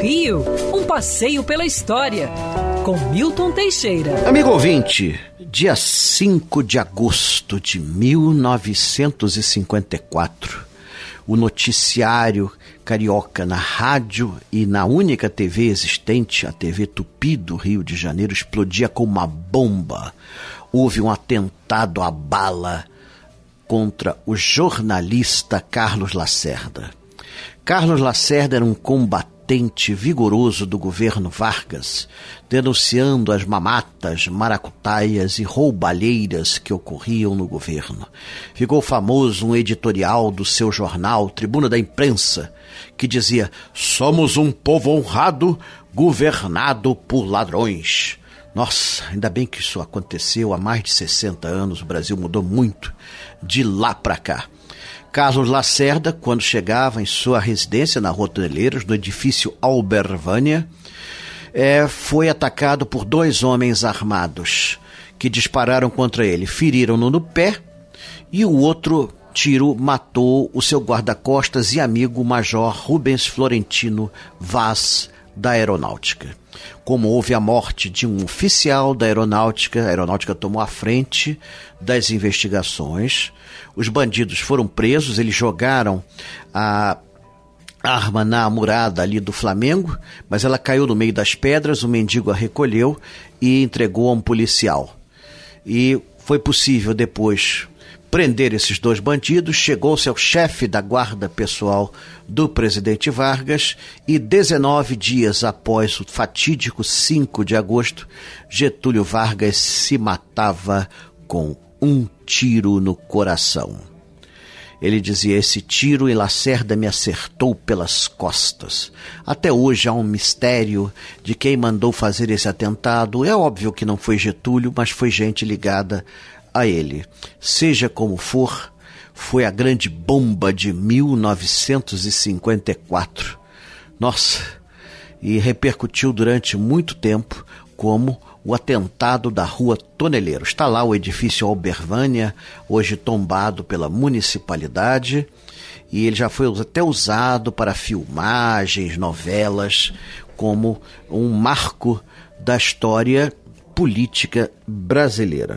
Rio, um passeio pela história, com Milton Teixeira. Amigo ouvinte, dia 5 de agosto de 1954, o noticiário carioca na rádio e na única TV existente, a TV Tupi do Rio de Janeiro, explodia como uma bomba. Houve um atentado à bala contra o jornalista Carlos Lacerda. Carlos Lacerda era um combatente vigoroso do governo Vargas, denunciando as mamatas, maracutaias e roubalheiras que ocorriam no governo. Ficou famoso um editorial do seu jornal, Tribuna da Imprensa, que dizia: Somos um povo honrado, governado por ladrões. Nossa, ainda bem que isso aconteceu há mais de 60 anos, o Brasil mudou muito de lá para cá. Carlos Lacerda, quando chegava em sua residência na Rua Toneleiros, no edifício Albervânia, é, foi atacado por dois homens armados que dispararam contra ele. Feriram-no no pé e o outro tiro matou o seu guarda-costas e amigo Major Rubens Florentino Vaz da Aeronáutica. Como houve a morte de um oficial da Aeronáutica, a Aeronáutica tomou a frente das investigações. Os bandidos foram presos, eles jogaram a arma na murada ali do Flamengo, mas ela caiu no meio das pedras, o mendigo a recolheu e entregou a um policial. E foi possível depois prender esses dois bandidos, chegou-se ao chefe da guarda pessoal do presidente Vargas e 19 dias após o fatídico 5 de agosto, Getúlio Vargas se matava com um tiro no coração. Ele dizia: Esse tiro em Lacerda me acertou pelas costas. Até hoje há um mistério de quem mandou fazer esse atentado. É óbvio que não foi Getúlio, mas foi gente ligada a ele. Seja como for, foi a grande bomba de 1954. Nossa, e repercutiu durante muito tempo como o atentado da rua Toneleiro. Está lá o edifício Albervânia, hoje tombado pela municipalidade, e ele já foi até usado para filmagens, novelas, como um marco da história política brasileira.